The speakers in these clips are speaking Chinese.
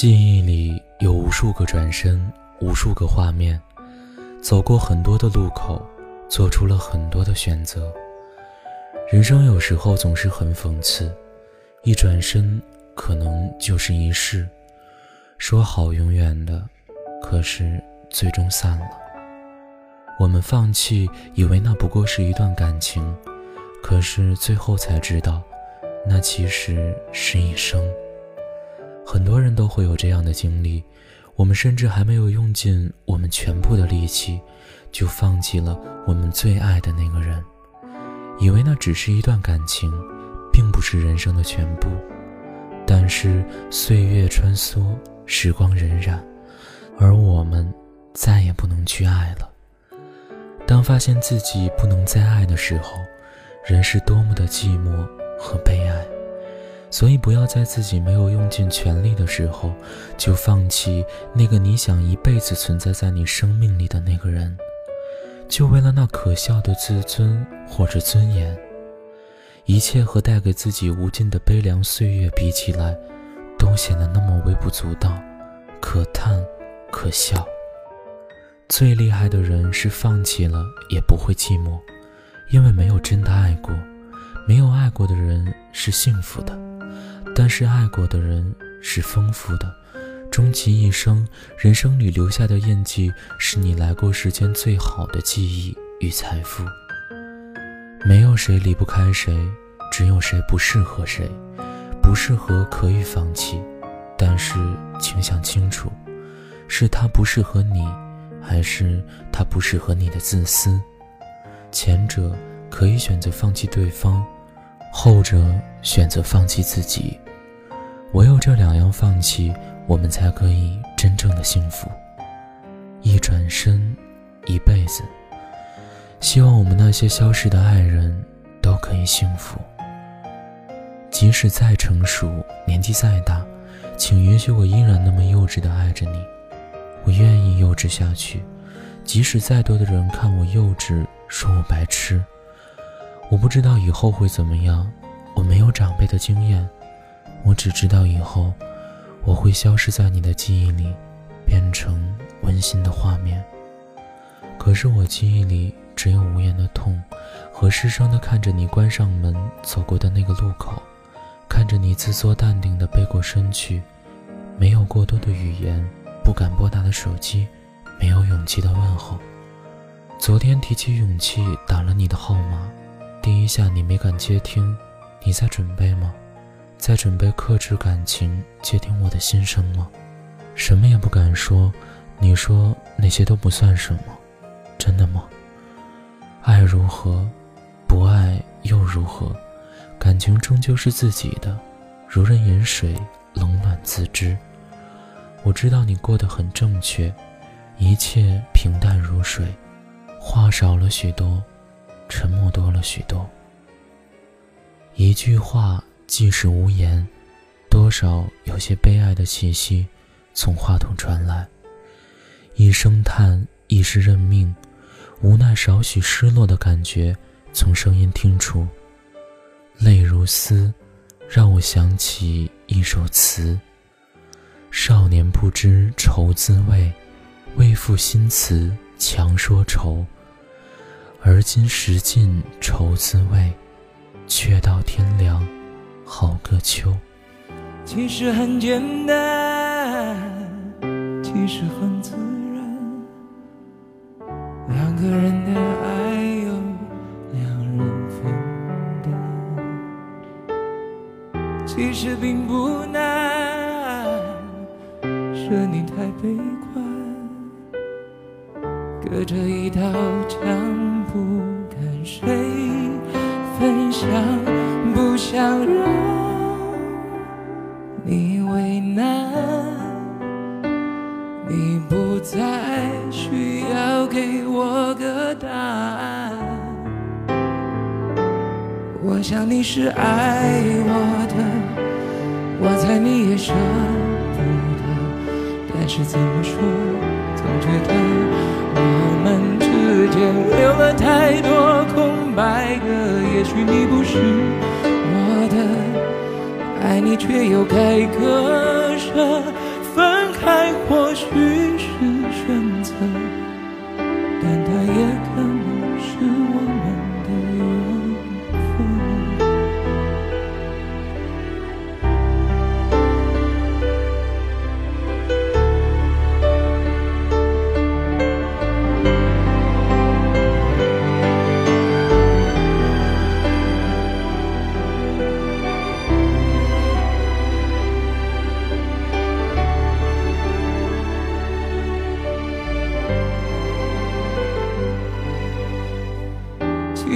记忆里有无数个转身，无数个画面，走过很多的路口，做出了很多的选择。人生有时候总是很讽刺，一转身可能就是一世。说好永远的，可是最终散了。我们放弃，以为那不过是一段感情，可是最后才知道，那其实是一生。很多人都会有这样的经历，我们甚至还没有用尽我们全部的力气，就放弃了我们最爱的那个人，以为那只是一段感情，并不是人生的全部。但是岁月穿梭，时光荏苒，而我们再也不能去爱了。当发现自己不能再爱的时候，人是多么的寂寞和悲哀。所以，不要在自己没有用尽全力的时候，就放弃那个你想一辈子存在在你生命里的那个人，就为了那可笑的自尊或者尊严。一切和带给自己无尽的悲凉岁月比起来，都显得那么微不足道，可叹，可笑。最厉害的人是放弃了也不会寂寞，因为没有真的爱过，没有爱过的人是幸福的。但是爱过的人是丰富的，终其一生，人生里留下的印记是你来过世间最好的记忆与财富。没有谁离不开谁，只有谁不适合谁。不适合可以放弃，但是请想清楚，是他不适合你，还是他不适合你的自私？前者可以选择放弃对方。后者选择放弃自己，唯有这两样放弃，我们才可以真正的幸福。一转身，一辈子。希望我们那些消失的爱人，都可以幸福。即使再成熟，年纪再大，请允许我依然那么幼稚的爱着你。我愿意幼稚下去，即使再多的人看我幼稚，说我白痴。我不知道以后会怎么样，我没有长辈的经验，我只知道以后我会消失在你的记忆里，变成温馨的画面。可是我记忆里只有无言的痛，和失声的看着你关上门走过的那个路口，看着你自作淡定的背过身去，没有过多的语言，不敢拨打的手机，没有勇气的问候。昨天提起勇气打了你的号码。第一下你没敢接听，你在准备吗？在准备克制感情，接听我的心声吗？什么也不敢说，你说那些都不算什么，真的吗？爱如何，不爱又如何？感情终究是自己的，如人饮水，冷暖自知。我知道你过得很正确，一切平淡如水，话少了许多。沉默多了许多，一句话即使无言，多少有些悲哀的气息从话筒传来。一声叹，一时认命，无奈少许失落的感觉从声音听出。泪如丝，让我想起一首词：少年不知愁滋味，为赋新词强说愁。而今识尽愁滋味，却道天凉好个秋。其实很简单，其实很自然，两个人的爱由两人分担。其实并不难，是你太悲观，隔着一道墙。不跟谁分享，不想让你为难。你不再需要给我个答案。我想你是爱我的，我猜你也舍不得。但是怎么说，总觉得间。留了太多空白格，也许你不是我的，爱你却又该割舍，分开或许是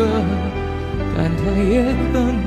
开或许是选择，但它也可能。